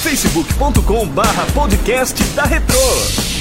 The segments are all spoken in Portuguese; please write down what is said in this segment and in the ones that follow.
facebook.com barra podcast da Retro.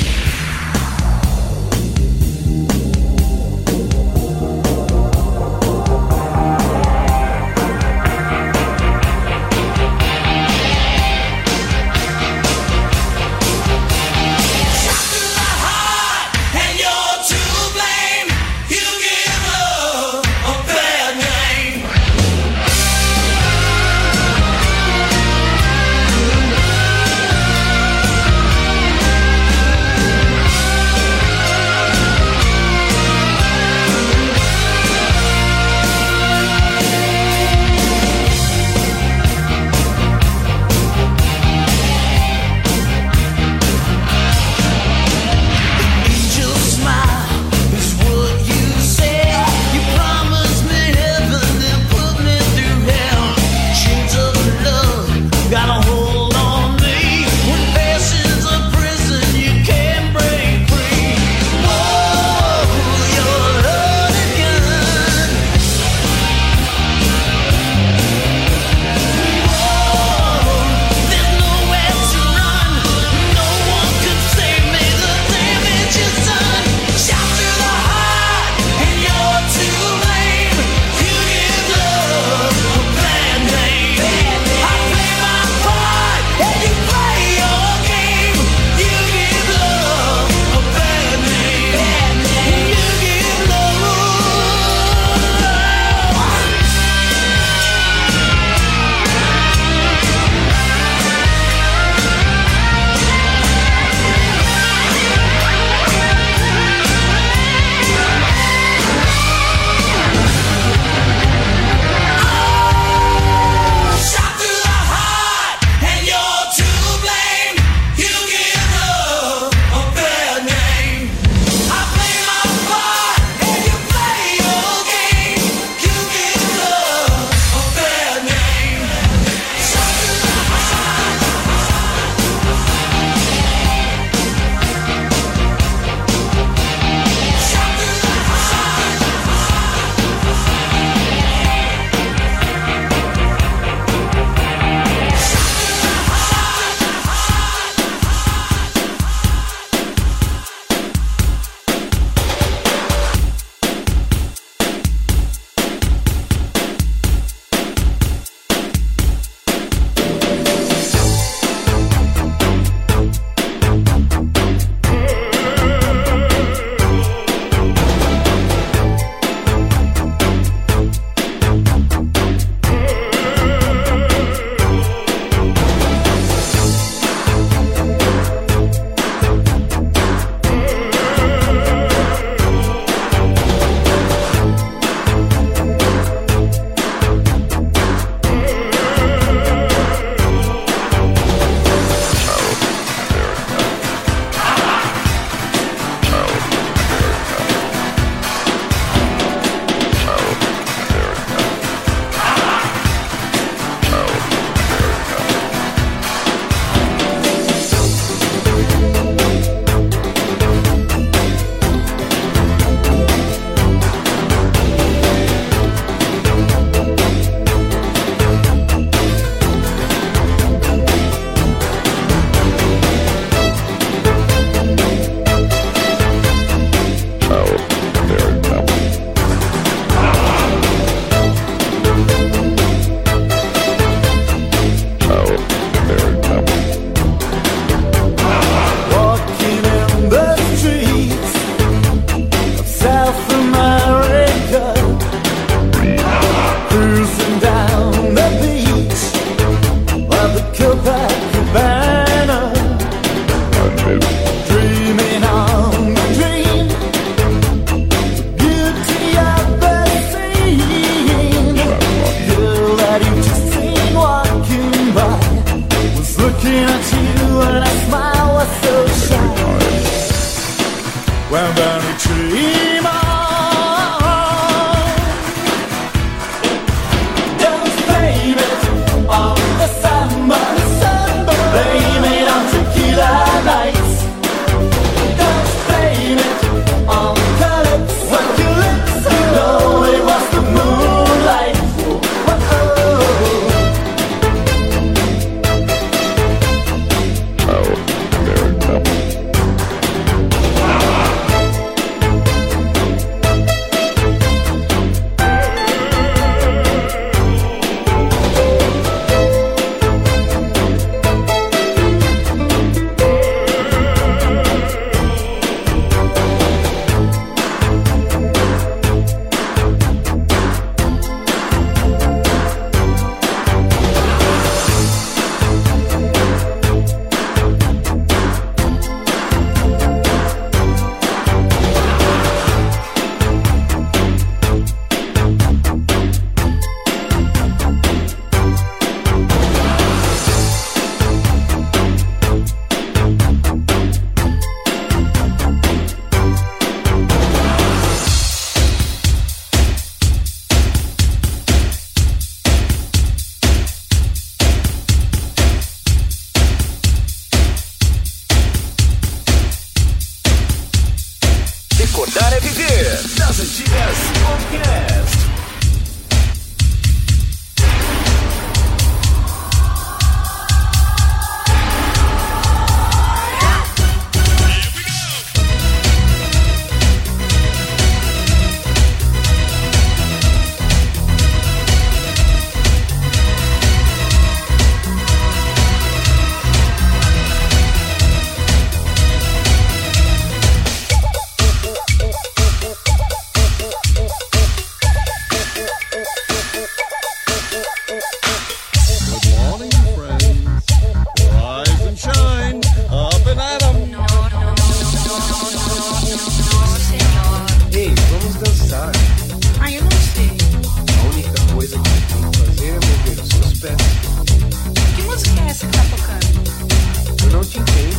tá tocando. Eu não te entendo.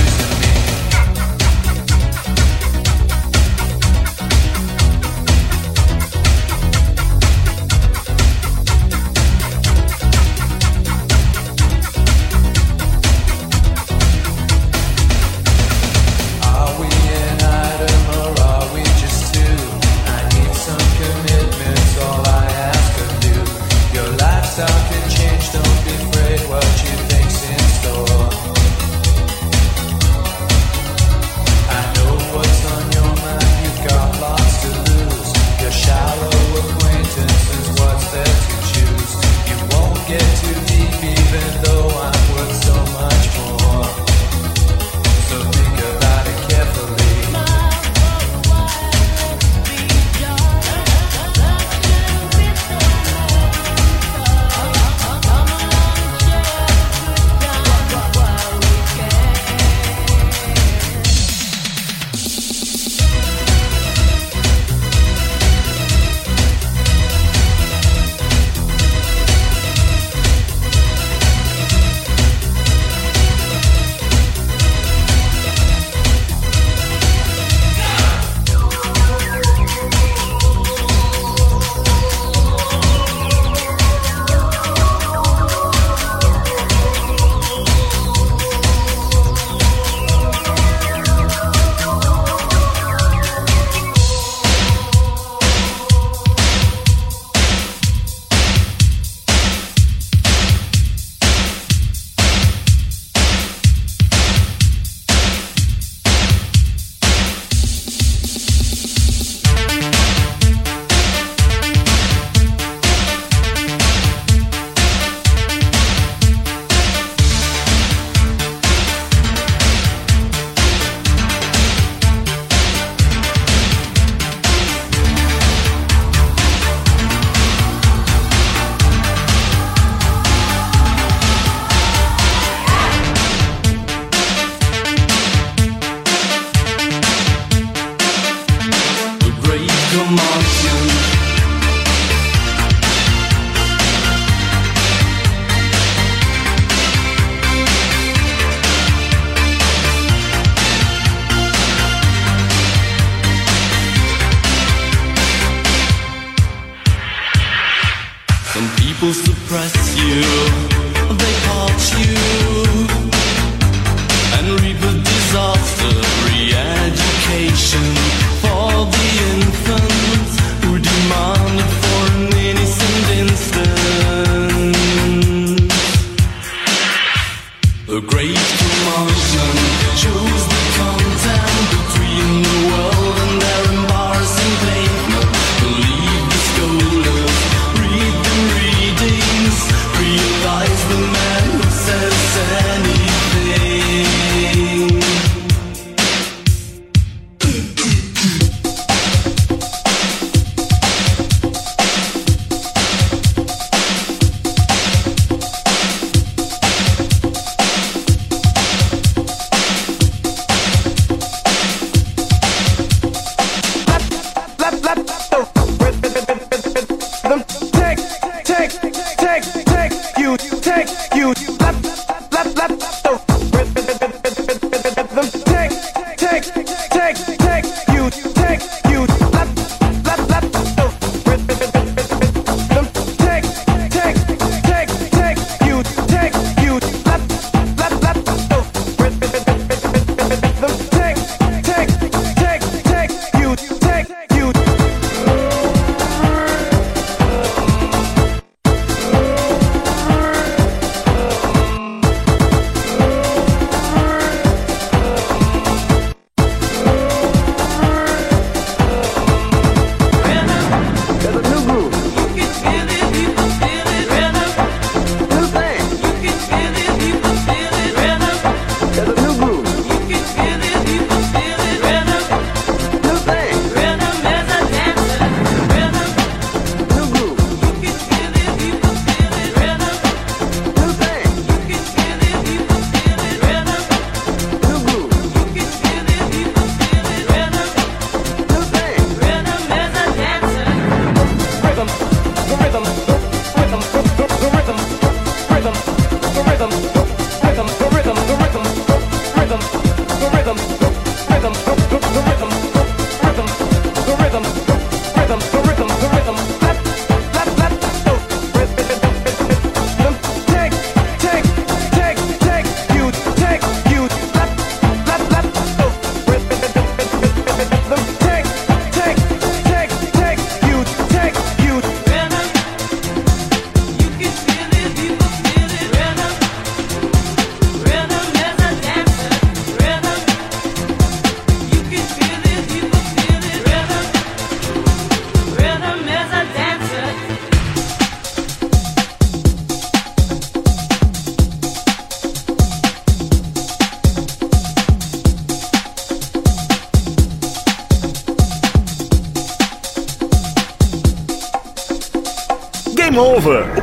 do monte.